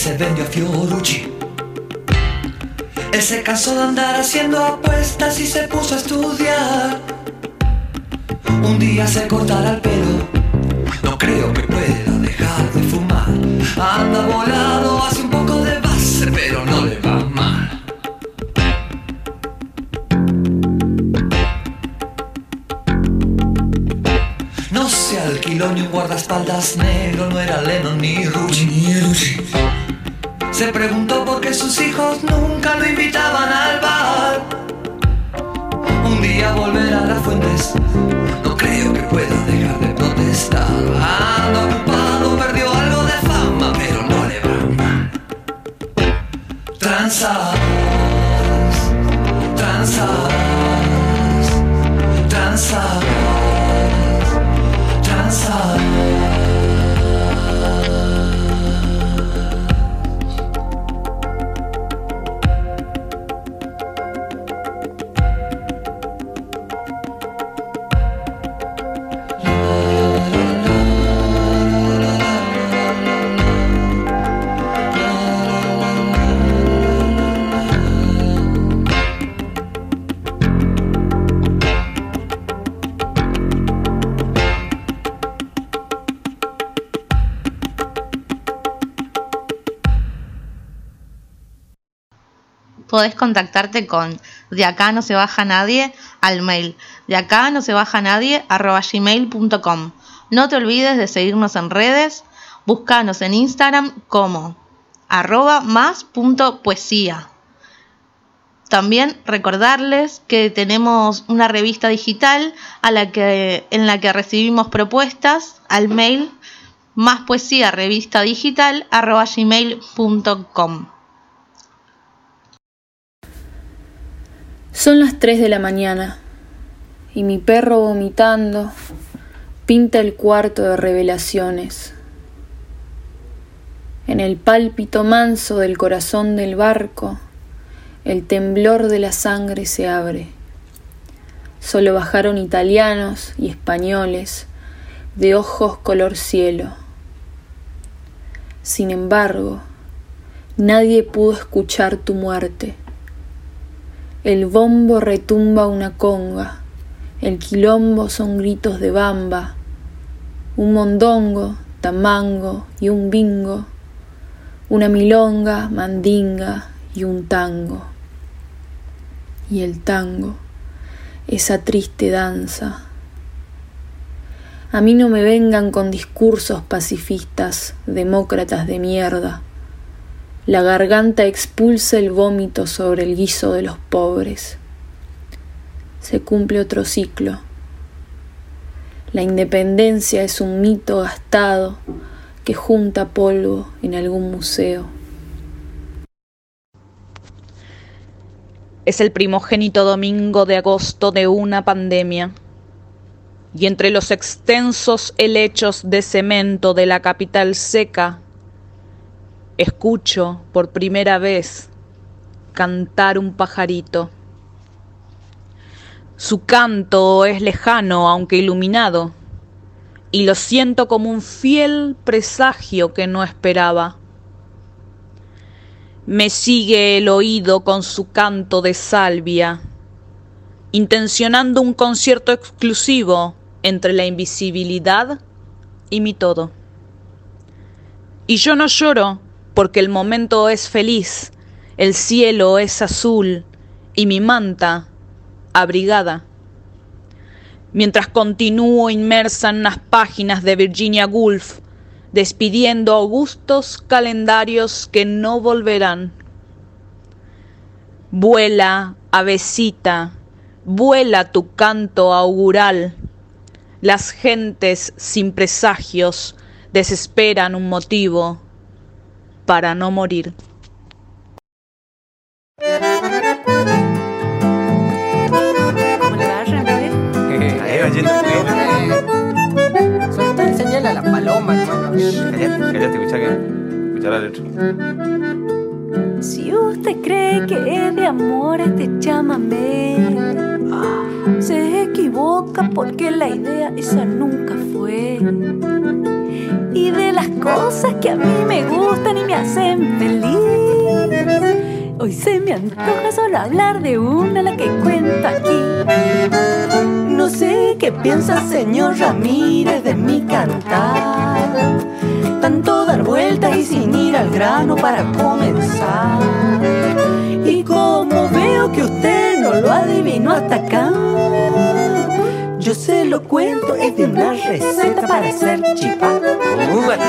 Se vendió a Fiorucci. Él se cansó de andar haciendo apuestas y se puso a estudiar. Un día se cortará el pelo, no creo que pueda dejar de fumar. Anda volado, hace un poco de base, pero no le va mal. No se alquiló ni un guardaespaldas negro, no Volver a las fuentes, no creo que pueda dejar de protestar. Anda ocupado, perdió algo de fama, pero no le va mal. Transas, transas, transas, podés contactarte con de acá no se baja nadie al mail de acá no se baja nadie arroba gmail.com. No te olvides de seguirnos en redes, búscanos en Instagram como arroba más punto poesía. También recordarles que tenemos una revista digital a la que, en la que recibimos propuestas al mail más poesía revista digital arroba gmail.com. Son las 3 de la mañana y mi perro vomitando pinta el cuarto de revelaciones. En el pálpito manso del corazón del barco, el temblor de la sangre se abre. Solo bajaron italianos y españoles de ojos color cielo. Sin embargo, nadie pudo escuchar tu muerte el bombo retumba una conga, el quilombo son gritos de bamba, un mondongo, tamango y un bingo, una milonga, mandinga y un tango. Y el tango, esa triste danza. A mí no me vengan con discursos pacifistas, demócratas de mierda la garganta expulsa el vómito sobre el guiso de los pobres. Se cumple otro ciclo. La independencia es un mito gastado que junta polvo en algún museo. Es el primogénito domingo de agosto de una pandemia. Y entre los extensos helechos de cemento de la capital seca escucho por primera vez cantar un pajarito. Su canto es lejano aunque iluminado, y lo siento como un fiel presagio que no esperaba. Me sigue el oído con su canto de salvia, intencionando un concierto exclusivo entre la invisibilidad y mi todo. Y yo no lloro porque el momento es feliz, el cielo es azul y mi manta abrigada. Mientras continúo inmersa en unas páginas de Virginia Woolf, despidiendo augustos calendarios que no volverán. Vuela, avecita, vuela tu canto augural. Las gentes sin presagios desesperan un motivo para no morir. ¿Cómo le va, Ramírez? Solo enseñale a la paloma, hermano. Cállate, cállate, escucha que. Escucha la letra. Si usted cree que es de amor este chamamé, se equivoca porque la idea esa nunca fue. Y de las cosas que a mí me gustan y me hacen feliz, hoy se me antoja solo hablar de una la que cuento aquí. No sé qué piensa señor Ramírez de mi cantar. Tanto dar vueltas y sin ir al grano para comenzar. Y como veo que usted no lo adivinó hasta acá, yo se lo cuento, es de una receta para hacer chipá.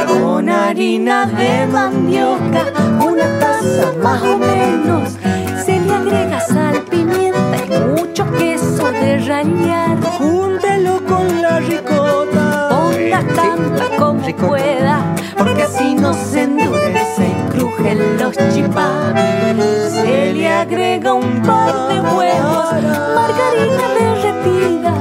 Con harina de mandioca, una taza más o menos. Se le agrega sal, pimienta y mucho queso de rallar. Júntelo con la ricota. Ponga tanta como pueda, porque así no se endurece crujen los chipá. Se le agrega un par de huevos, margarina derretida,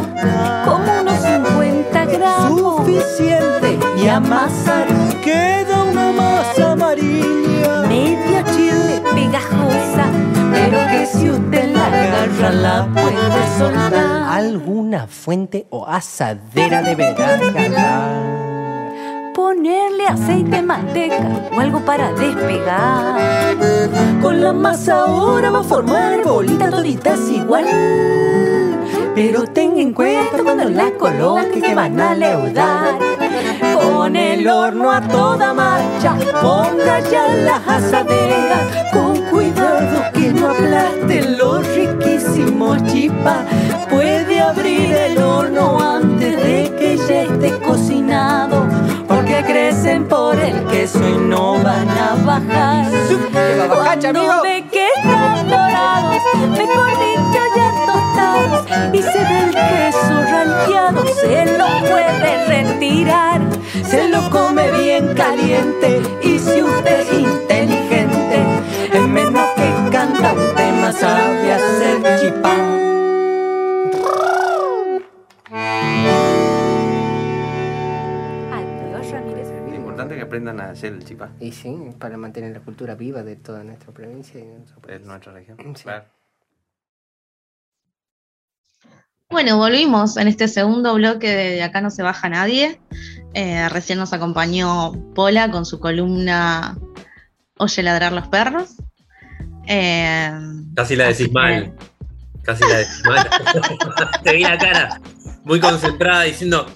como unos 50 gramos. Suficiente. Y amasar Queda una masa amarilla. media chile pegajosa, pero que si usted la agarra la puede soltar. Alguna fuente o asadera deberá jalar. Ponerle aceite, manteca o algo para despegar. Con la masa ahora va a formar bolitas toditas igual. Pero ten en cuenta cuando la coloque que van a leudar. Con el horno a toda marcha, ponga ya las asaderas. Con cuidado que no aplasta chipa. Puede abrir el horno antes de que ya esté cocinado, porque crecen por el queso y no van a bajar. Cuando ve que están dorados, mejor dicho ya tostados, y se ve el queso ranqueado, se lo puede retirar. Se lo come bien caliente y si usted es aprendan a hacer el chipá. Y sí, para mantener la cultura viva de toda nuestra provincia y de nuestro De país. nuestra región. Sí. Claro. Bueno, volvimos en este segundo bloque de, de Acá no se baja nadie. Eh, recién nos acompañó Pola con su columna Oye ladrar los perros. Eh, Casi la decís que- mal. Casi la decís mal. Te vi la cara muy concentrada diciendo.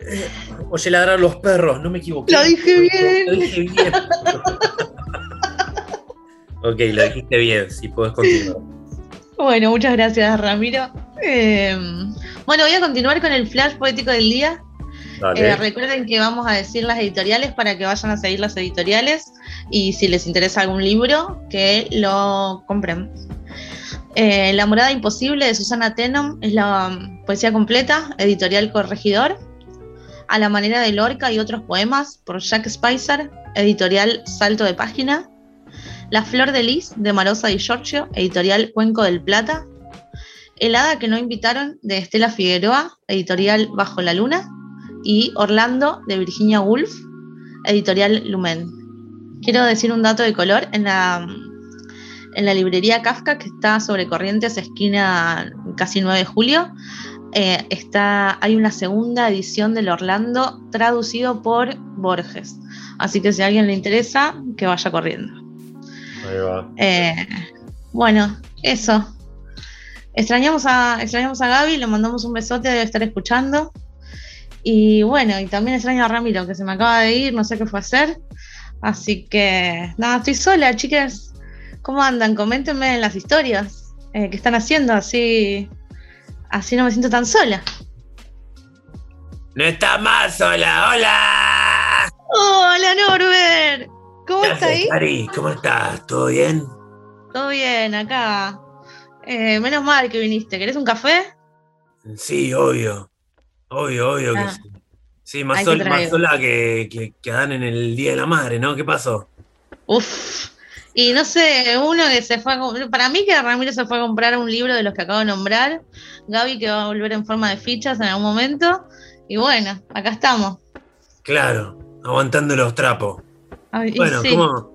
"Eh, Oye, ladrar los perros, no me equivoqué. Lo dije bien. Lo dije bien. ok, lo dijiste bien, sí puedes continuar. Bueno, muchas gracias, Ramiro. Eh, bueno, voy a continuar con el flash poético del día. Eh, recuerden que vamos a decir las editoriales para que vayan a seguir las editoriales y si les interesa algún libro, que lo compren. Eh, la morada imposible de Susana Tenom es la um, poesía completa, editorial Corregidor. A la manera de Lorca y otros poemas por Jack Spicer, editorial Salto de Página. La flor de lis de Marosa y Giorgio, editorial Cuenco del Plata. El hada que no invitaron de Estela Figueroa, editorial Bajo la Luna y Orlando de Virginia Woolf, editorial Lumen. Quiero decir un dato de color en la, en la librería Kafka, que está sobre Corrientes, esquina casi 9 de julio. Eh, está, hay una segunda edición del Orlando traducido por Borges. Así que si a alguien le interesa, que vaya corriendo. Ahí va. Eh, bueno, eso. Extrañamos a, extrañamos a Gaby, le mandamos un besote, debe estar escuchando. Y bueno, y también extraño a Ramiro, que se me acaba de ir, no sé qué fue a hacer. Así que, nada, estoy sola, chicas. ¿Cómo andan? Coméntenme en las historias eh, que están haciendo, así, así no me siento tan sola. No está más sola, hola. Hola, Norbert. ¿Cómo ¿Qué está haces, ahí? Cari? ¿Cómo estás? ¿Todo bien? Todo bien, acá. Eh, menos mal que viniste. ¿Querés un café? Sí, obvio. Obvio, obvio Ah. que sí. Sí, más, sol- sola que, que, que Dan en el Día de la Madre, ¿no? ¿Qué pasó? Uf. Y no sé, uno que se fue a Para mí que Ramiro se fue a comprar un libro de los que acabo de nombrar. Gaby que va a volver en forma de fichas en algún momento. Y bueno, acá estamos. Claro, aguantando los trapos. Ay, Bueno, sí. ¿cómo,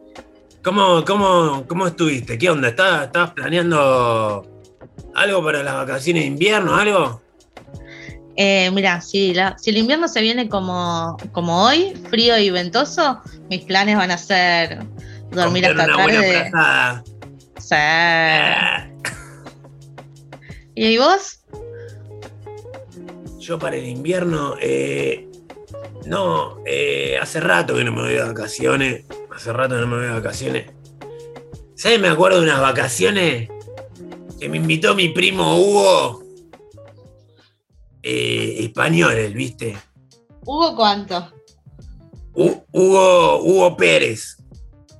cómo, cómo, cómo estuviste? ¿Qué onda? ¿Estás, ¿Estabas planeando algo para las vacaciones de invierno? ¿Algo? Eh, mira, si, la- si el invierno se viene como, como hoy, frío y ventoso, mis planes van a ser dormir hasta una buena tarde. frazada. Sí. ¿Y vos? Yo para el invierno, eh, no, eh, hace rato que no me voy de vacaciones. Hace rato que no me voy de vacaciones. ¿Sabes? Me acuerdo de unas vacaciones que me invitó mi primo Hugo. Eh, españoles, ¿viste? ¿Hugo cuánto? Hu- Hugo, Hugo Pérez.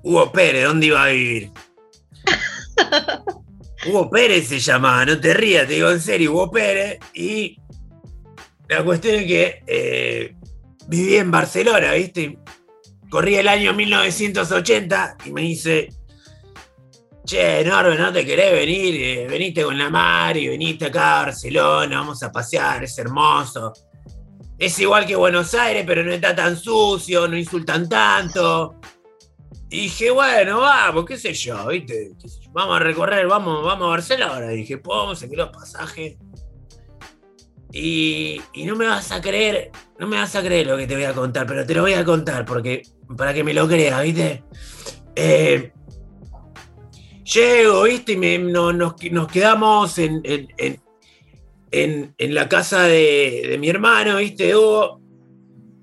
Hugo Pérez, ¿dónde iba a vivir? Hugo Pérez se llamaba, no te rías, te digo en serio, Hugo Pérez. Y la cuestión es que eh, viví en Barcelona, ¿viste? Corría el año 1980 y me dice, che, Norbe, ¿no te querés venir? Eh, veniste con la mar y veniste acá a Barcelona, vamos a pasear, es hermoso. Es igual que Buenos Aires, pero no está tan sucio, no insultan tanto. Y dije, bueno, vamos, qué sé yo, ¿viste? Vamos a recorrer, vamos, vamos a Barcelona. Y dije, pues vamos a sacar los pasajes. Y, y no me vas a creer, no me vas a creer lo que te voy a contar, pero te lo voy a contar porque para que me lo creas, ¿viste? Eh, llego, ¿viste? Y nos, nos quedamos en- en- en la casa de, de mi hermano, ¿viste? Hugo,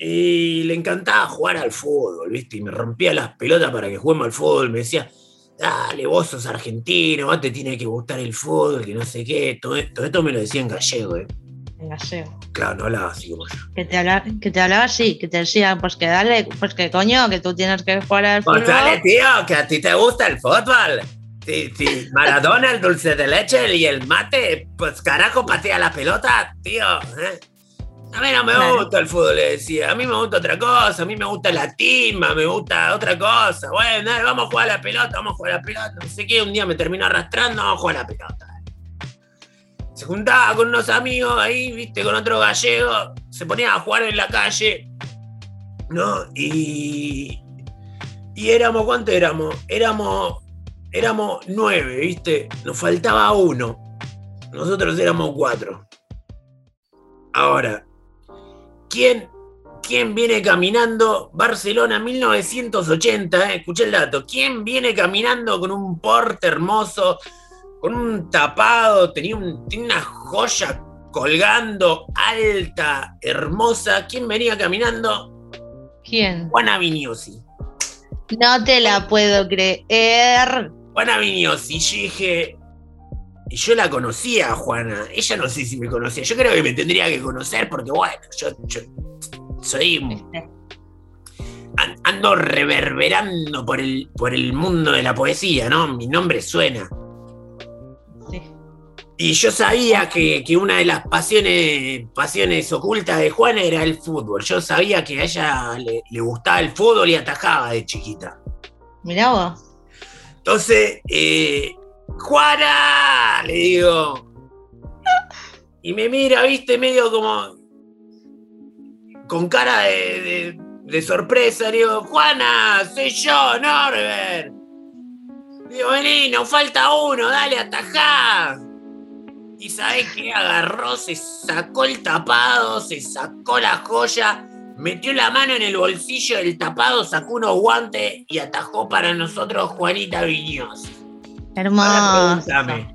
y le encantaba jugar al fútbol, ¿viste? Y me rompía las pelotas para que juguemos al fútbol. Me decía, dale, vos sos argentino, vos te tiene que gustar el fútbol, que no sé qué. Todo esto, esto me lo decía en gallego, ¿eh? En gallego. Claro, no hablaba así como yo. Que te, hablaba, que te hablaba así, que te decía, pues que dale, pues que coño, que tú tienes que jugar al fútbol. Pues dale, tío, que a ti te gusta el fútbol. Si, si Maradona, el dulce de leche y el mate, pues carajo, patea la pelota, tío. ¿eh? A mí no me Claro. gusta el fútbol, le decía. A mí me gusta otra cosa. A mí me gusta la timba, me gusta otra cosa. Bueno, dale, vamos a jugar a la pelota, vamos a jugar a la pelota. No sé qué, un día me terminó arrastrando, vamos a jugar a la pelota. Se juntaba con unos amigos ahí, viste, con otro gallego. Se ponía a jugar en la calle. ¿No? Y. Y éramos, ¿cuánto éramos? Éramos. Éramos nueve, ¿viste? Nos faltaba uno. Nosotros éramos cuatro. Ahora, ¿quién, quién viene caminando? Barcelona 1980, eh, escuché el dato. ¿Quién viene caminando con un porte hermoso, con un tapado, tenía, un- tenía una joya colgando, alta, hermosa? ¿Quién venía caminando? ¿Quién? Juana Vignosi. No te la puedo creer. Juana Vignosi, yo dije. Y yo la conocía Juana. Ella no sé si me conocía. Yo creo que me tendría que conocer porque, bueno, yo, yo soy. Ando reverberando por el, por el mundo de la poesía, ¿no? Mi nombre suena. Sí. Y yo sabía que, que una de las pasiones, pasiones ocultas de Juana era el fútbol. Yo sabía que a ella le, le gustaba el fútbol y atajaba de chiquita. Mirá vos. Entonces, eh, ¡Juana! Le digo. Y me mira, viste, medio como. con cara de, sorpresa. Le digo, Juana, soy yo, Norbert. Digo, vení, nos falta uno, dale, atajá. Y sabés qué agarró, se sacó el tapado, se sacó la joya, metió la mano en el bolsillo del tapado, sacó unos guantes y atajó para nosotros Juanita Viñoz. Hermoso. Pregúntame.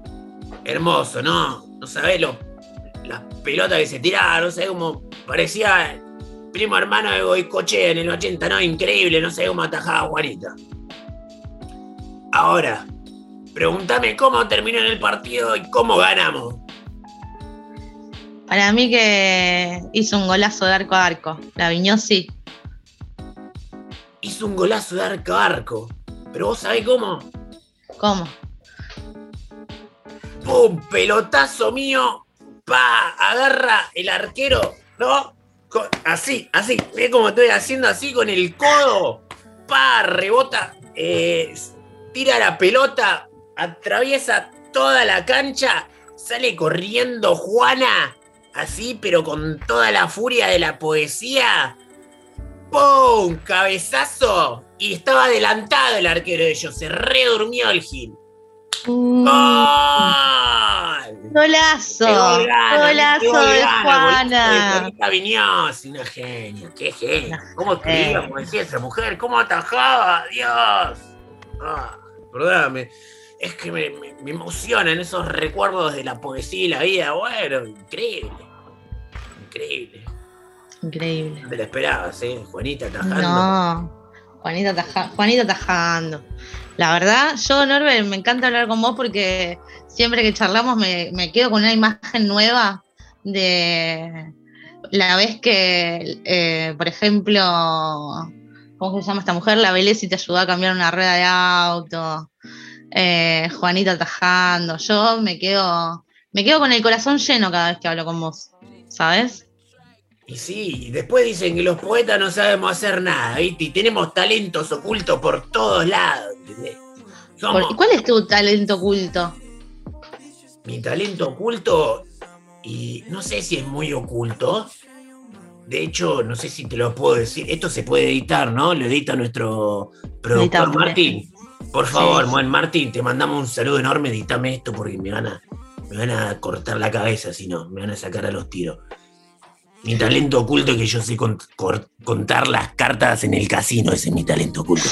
Hermoso, ¿no? No sabés lo, las pelotas que se tiraban, no sé cómo parecía primo hermano de Goicoche en el 80, ¿no? Increíble, no sé cómo atajaba Juanita. Ahora, pregúntame cómo terminó en el partido y cómo ganamos. Para mí que hizo un golazo de arco a arco. La viñó sí. Hizo un golazo de arco a arco. Pero vos sabés cómo. ¿Cómo? ¡Pum! Pelotazo mío. Pa, agarra el arquero, ¿no? Así, así. Ve cómo estoy haciendo así con el codo. Pa, rebota. eh, tira la pelota. Atraviesa toda la cancha. Sale corriendo Juana. Así, pero con toda la furia de la poesía. ¡Pum! Cabezazo. Y estaba adelantado el arquero de ellos. Se redurmió el Gil. ¡Gol! Golazo. Qué gana, Golazo qué gol de Juana. golazo de Juanita Viñoz, una genia, qué genia. ¿Cómo escribía genia. poesía esa mujer? ¿Cómo atajaba? ¡Dios! Ah, perdóname. Es que me, me- me emocionan esos recuerdos de la poesía y la vida. Bueno, increíble. Increíble. Increíble. No te la esperabas, ¿eh? Juanita atajando. No. Juanita, taja- Juanita tajando. La verdad, yo, Norbert, me encanta hablar con vos porque siempre que charlamos me, me quedo con una imagen nueva de la vez que, eh, por ejemplo, ¿cómo se llama esta mujer? La y te ayudó a cambiar una rueda de auto. Eh, Juanita tajando. Yo me quedo, me quedo con el corazón lleno cada vez que hablo con vos. ¿Sabes? Y sí, y después dicen que los poetas no sabemos hacer nada, ¿viste? Y tenemos talentos ocultos por todos lados, ¿entendés? Somos- Por- ¿Cuál es tu talento oculto? mi talento oculto, y no sé si es muy oculto. De hecho, no sé si te lo puedo decir. Esto se puede editar, ¿no? Lo edita nuestro productor Martín. Por favor, buen Martín, te mandamos un saludo enorme. Editame esto porque me van a, me van a cortar la cabeza, si no, me van a sacar a los tiros. Mi talento oculto es que yo sé cont- contar las cartas en el casino. Ese es mi talento oculto.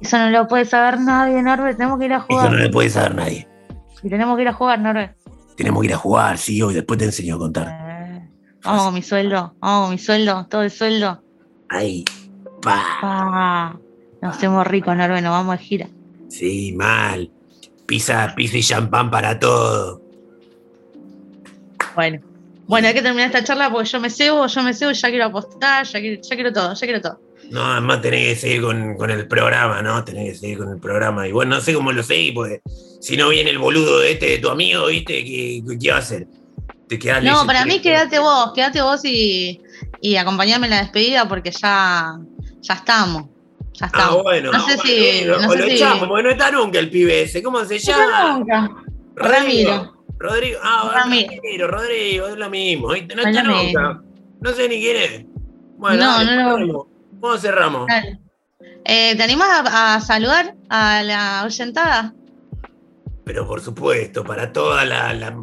Eso no lo puede saber nadie, Norbert. Tenemos que ir a Eso no jugar. le puede saber nadie. Y tenemos que ir a jugar, Norbert. Tenemos que ir a jugar, sí, hoy después te enseño a contar. Eh, Vamos con mi sueldo. Vamos con mi sueldo. Todo el sueldo. Ahí. Pa. Pa. Nos hacemos ricos, Norbe, nos vamos de gira. Sí, mal. Pizza, pizza y champán para todo. Bueno. Bueno, hay que terminar esta charla porque yo me cebo, yo me cebo, ya quiero apostar, ya quiero, ya quiero todo, ya quiero todo. No, además tenés que seguir con, con el programa, ¿no? Tenés que seguir con el programa. Y bueno, no sé cómo lo seguís, porque si no viene el boludo de este de tu amigo, ¿viste? ¿Qué, qué va a hacer? Te quedás No, para mí quédate vos, quédate vos y, y acompañame en la despedida porque ya, ya estamos. Ya Ah, estamos. bueno. no sé si. no o sé lo si- echamos, porque no está nunca el pibe ese. ¿Cómo se No está llama? nunca. Ramiro. Rodrigo. Ah, Ramiro. Ramiro, Rodrigo, es lo mismo. ¿viste? No Es está nunca. No sé ni quién es. Bueno, No, dale, no lo-. ¿Cómo cerramos? Eh, ¿Te animás a, a saludar a la oyentada? Pero por supuesto, para toda la, la,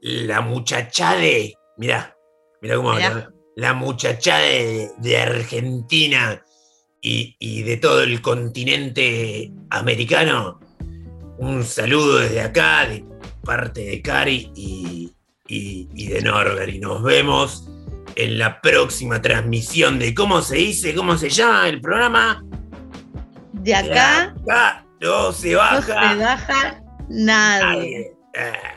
la muchachade. Mirá, mirá cómo Mirá. habla. La muchachada de, de Argentina y, y de todo el continente americano. Un saludo desde acá, de parte de Cari y, y- y de Norbert. Y nos vemos en la próxima transmisión de cómo se dice, cómo se llama el programa. De acá acá no se no baja. se baja nadie. nadie. Ah.